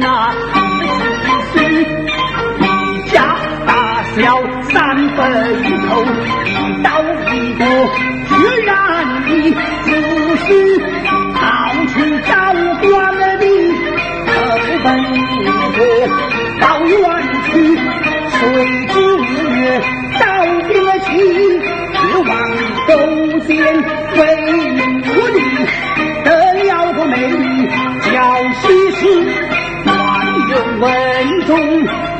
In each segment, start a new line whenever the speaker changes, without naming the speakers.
那一一家大小三辈口一刀一个血染的浮尸到处招官的二分一个到园谁知五月到别去，指望勾践为奴隶得了个美女叫西施中。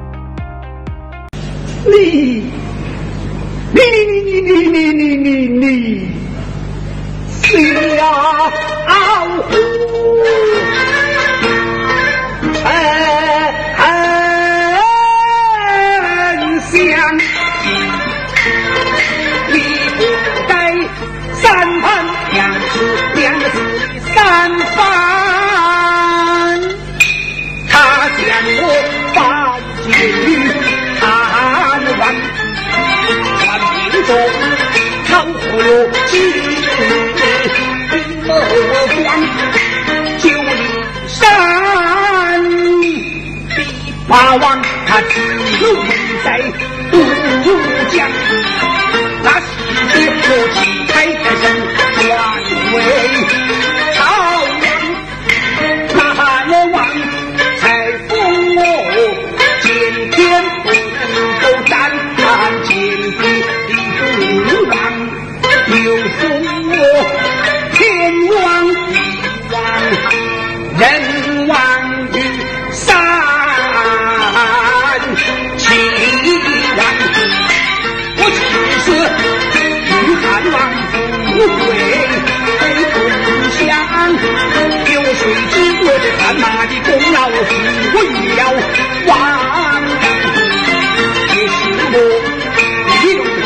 你，你你你你你你你你，小虎丞相，你不该三有金不辫，九里山第八王他只有为在渡江，那是一个七彩太神，官为。不会投有谁知我这汗马的功劳为了王是我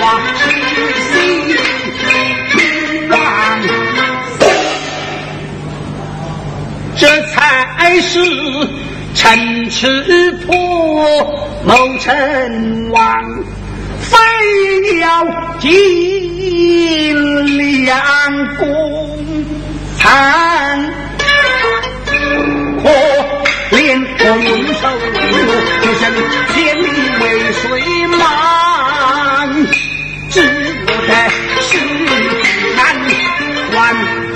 这才是破谋成王非要急。金两公，残可怜红瘦，就像千里为水满，只得是难还家。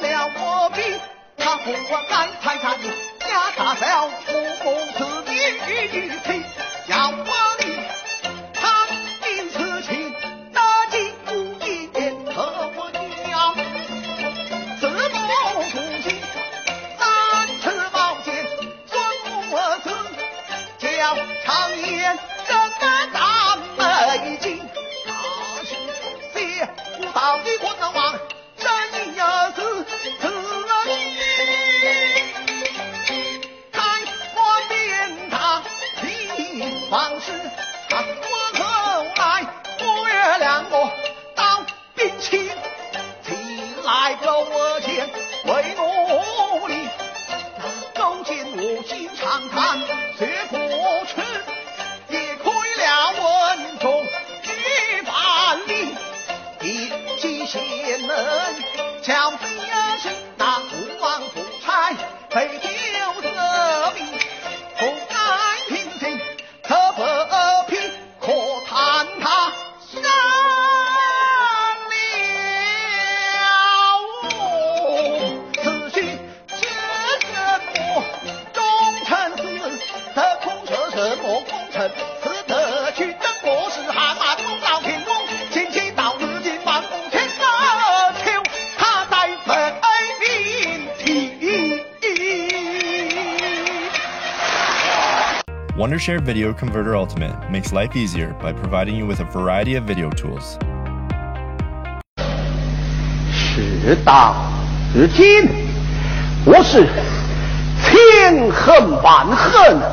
了我兵他不我改财产家大小公公子弟与妻要我
Share Video Converter Ultimate makes life easier by providing you with a variety of video tools.
事到如今，我是千恨万恨。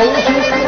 啊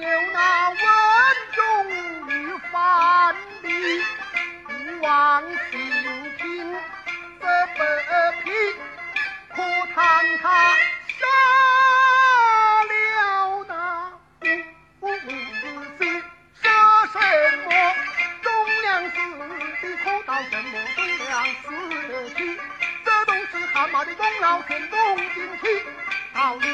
有那文忠与范蠡，不王秦平这北平，可叹他杀了那五子胥，杀什么忠良子弟，可到什么忠良子弟，这都是汗马的功劳，全东尽弃，到底。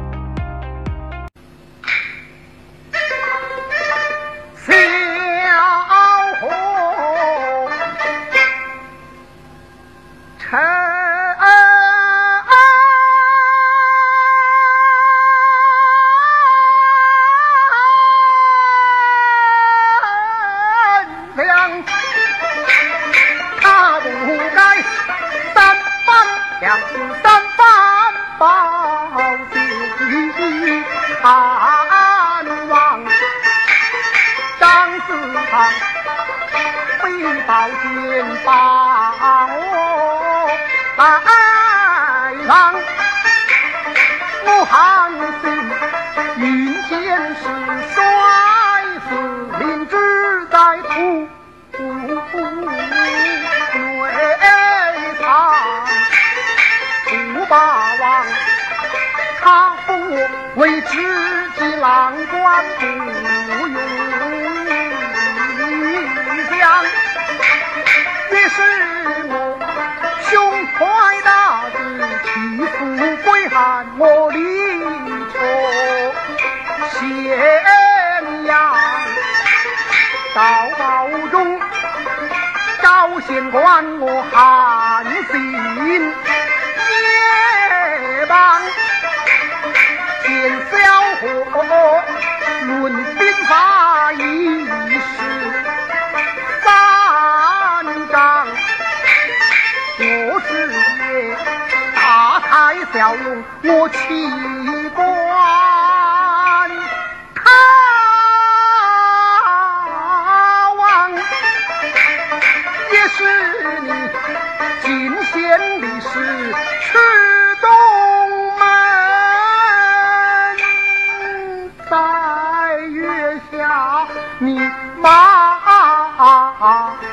爹娘，到宝中招贤官，我韩信夜班见小火。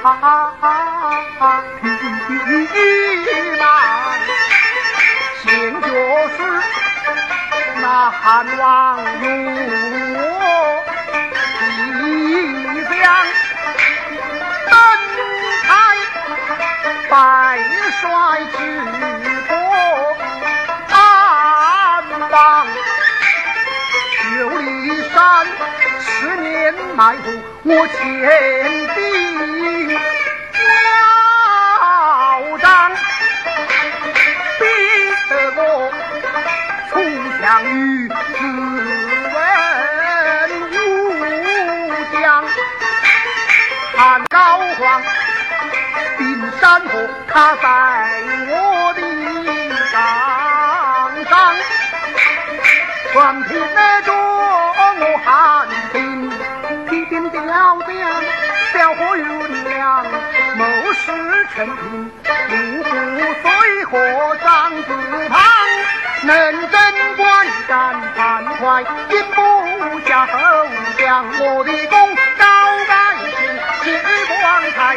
他凭栏行绝世，那汉王如我，即将登台，拜帅齐国，安王。九里山十年埋伏我前兵嚣张，逼得我出相与自刎乌江，看高皇。冰山河他在我的上上，全凭那着我汉庭，披边雕将，小火云亮，谋士成平，五虎随火张子庞，能征惯战樊哙，兵不下后将，我的功高盖天，日光彩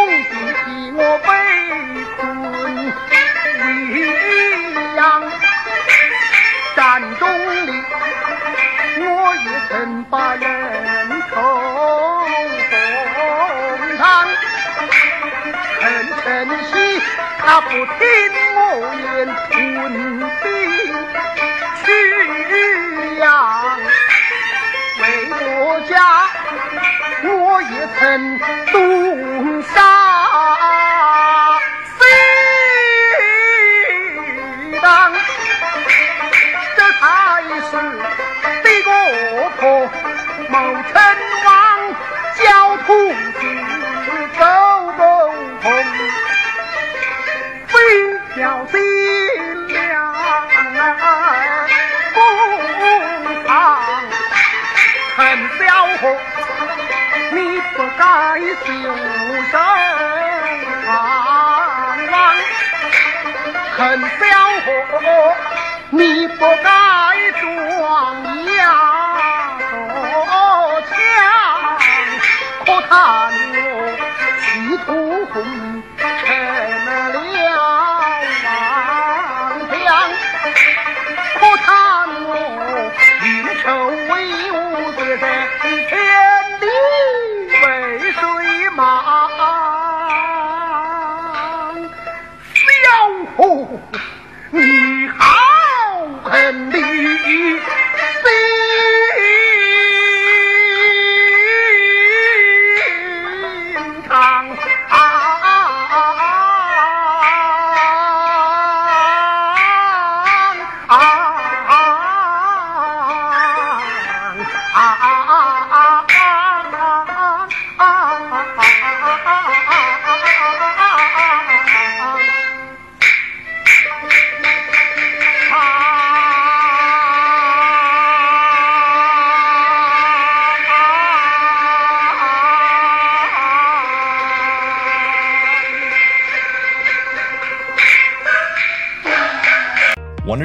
他不听我言，屯兵去阳，为国家，我也曾陈彪虎，你不该装呀多强，可叹我企图红。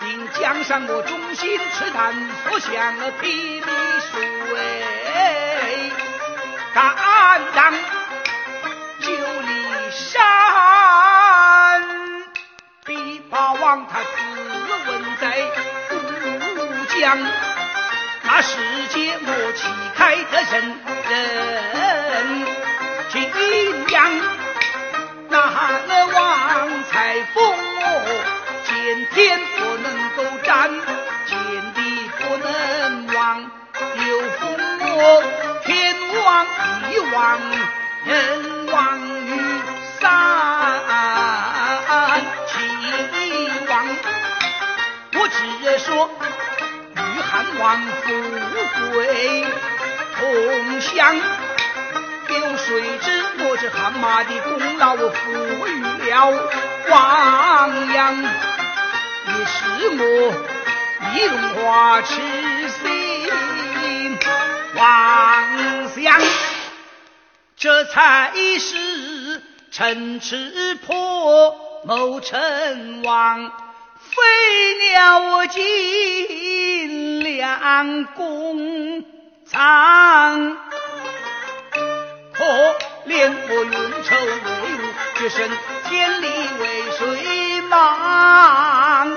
定江山我忠心赤胆，所向披雳水，敢当九里山，比霸王他自刎在乌江，那世界我旗开得胜人敬仰，那王才富。见天不能够占，见地不能忘，有风魔天王地王，人望于山，齐王。我只说与汉王富贵同享，有谁知我这汗马的功劳我赋予了王阳，是我一荣华痴心妄想，这才是城池破谋成王。飞鸟尽，良弓藏。可怜我运筹帷幄，决胜千里为谁忙？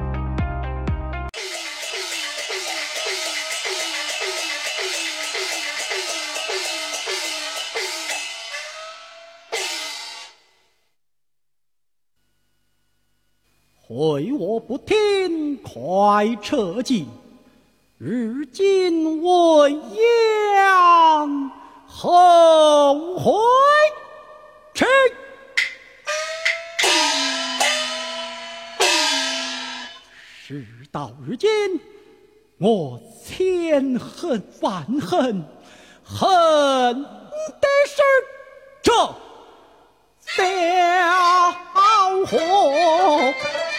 为我不听，快撤进！日今未央，后悔迟！事到如今，我千恨万恨，恨的是这小伙。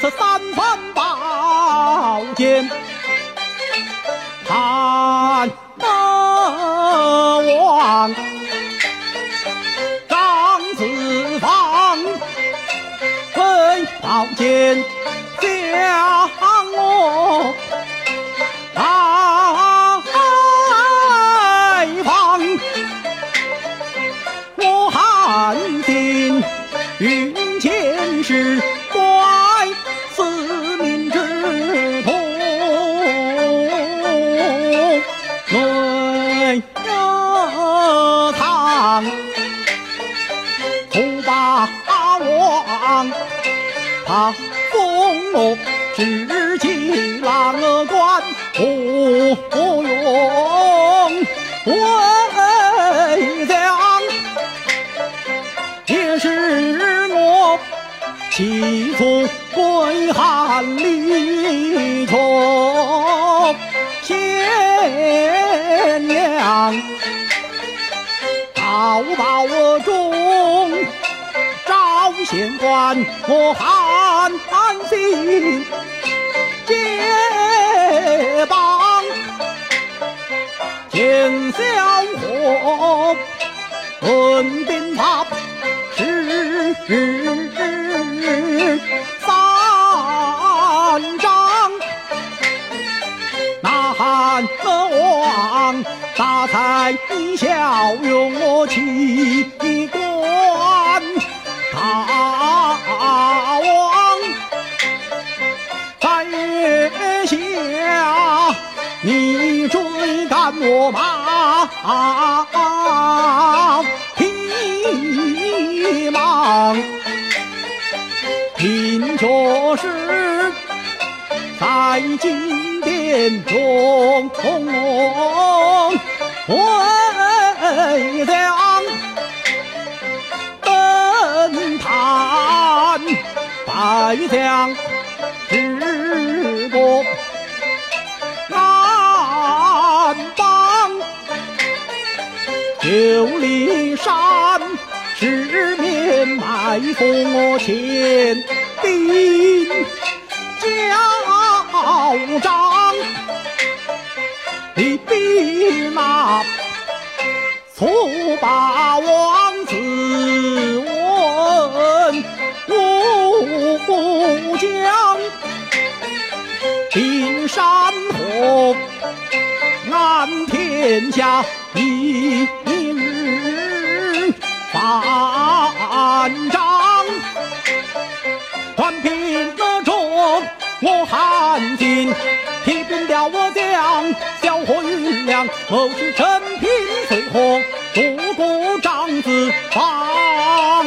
此三番宝剑看得王张子房挥宝剑将我。来访，我汉定云前是他封我执起郎官，不用为将，也是我起初归汉里求贤良，报报中。县官，我汉心结帮，见小伙问兵法是三章，那汉王大才效用我奇我马匹马，听说是在金殿中为将。登坛拜将治国九里山十面埋伏我前，兵交章。你必拿楚把王子问，武将平山河安天下。你。万丈，团平了众我汉军，提兵吊我将，小火云亮，谋士陈平随火，独孤张子房，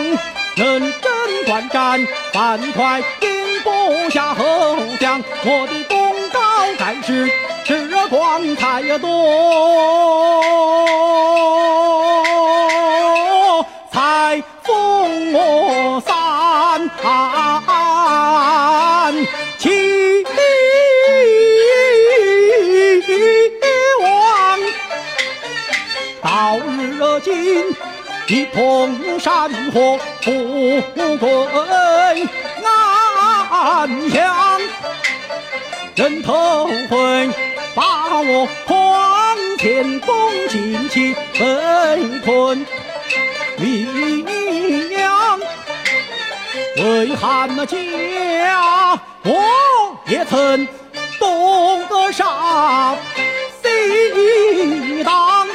认真观战，樊哙兵不下后将，我的功高盖世，是光太多，今一统山河，富贵安享。人头会把我狂天攻进去，被困名扬。为汉那家，我也曾懂得杀西当，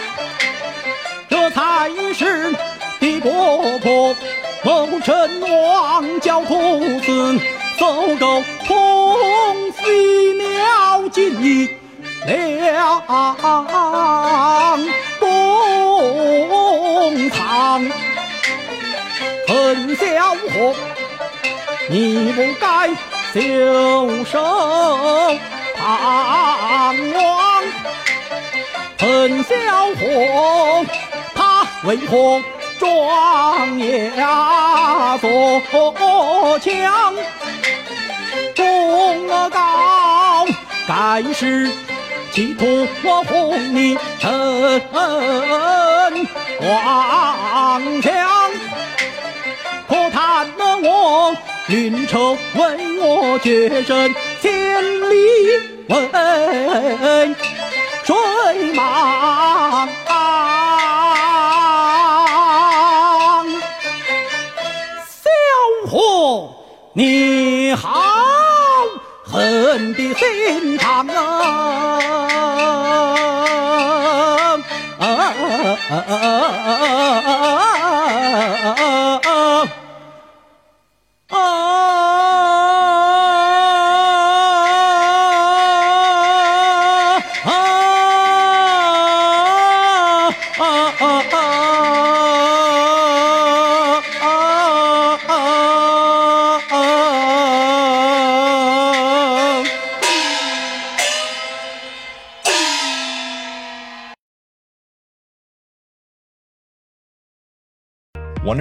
才是的国破，谋臣王教徒子，走狗通飞鸟尽一两公堂，恨小伙。你不该袖手旁观，恨小伙，为何装哑作强？功高盖世，企图我哄你成王强，可叹了我。运筹为我决胜，千里为水茫。你好狠的心肠啊！啊啊啊啊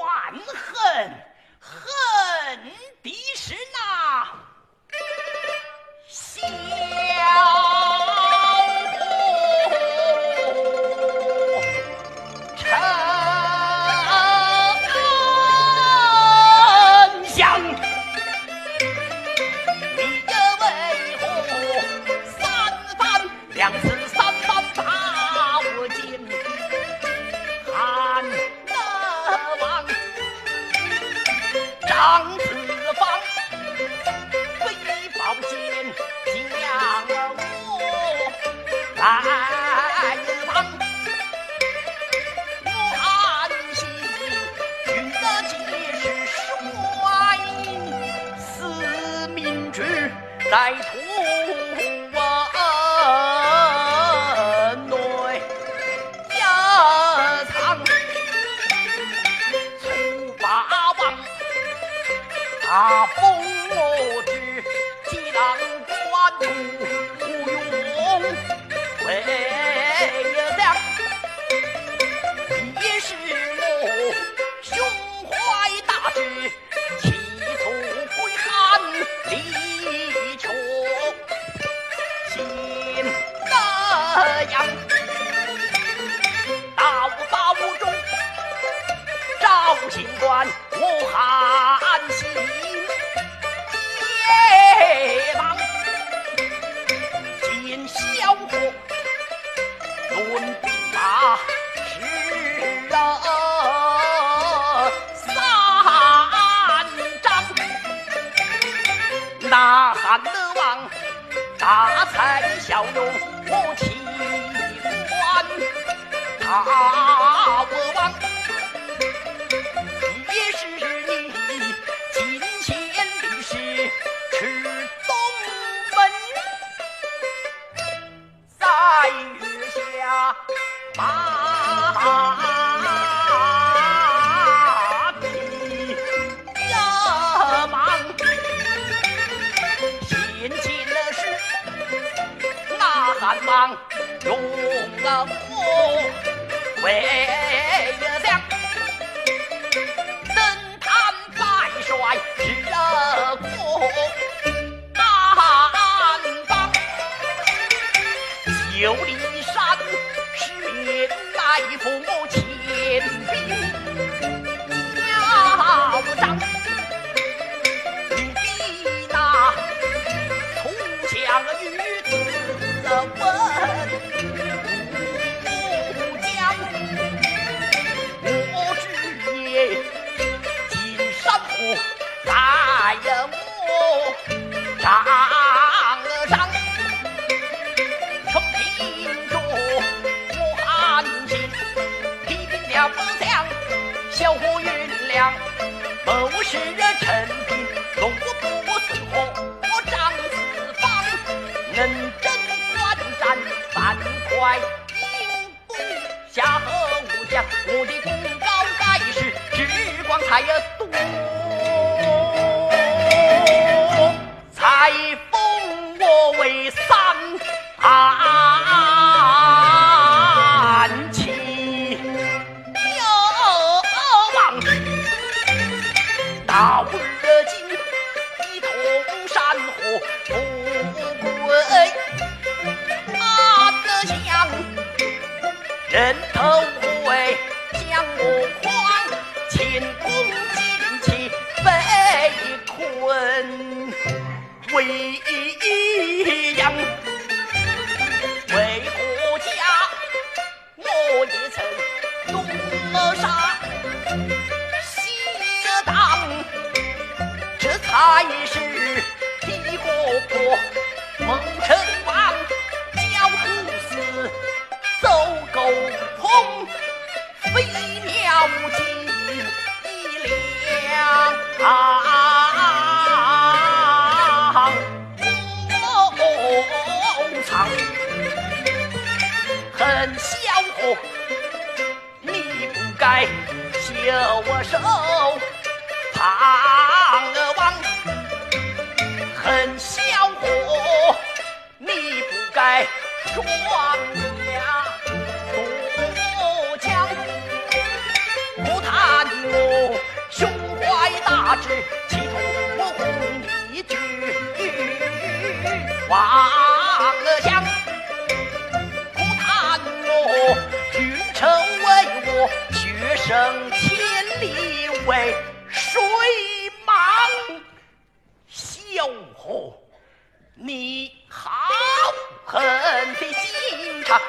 万恨，恨的是那。小他必恶王，贤尽了书，大汉王荣乐富贵。问为娘为何家我也曾东杀西挡这才是你哥哥手，唐的王恨萧何你不该装驾渡江。苦叹我胸怀大志岂图我哄一去往下讲苦叹我君臣为我学生为谁忙？萧何，你好狠的心肠。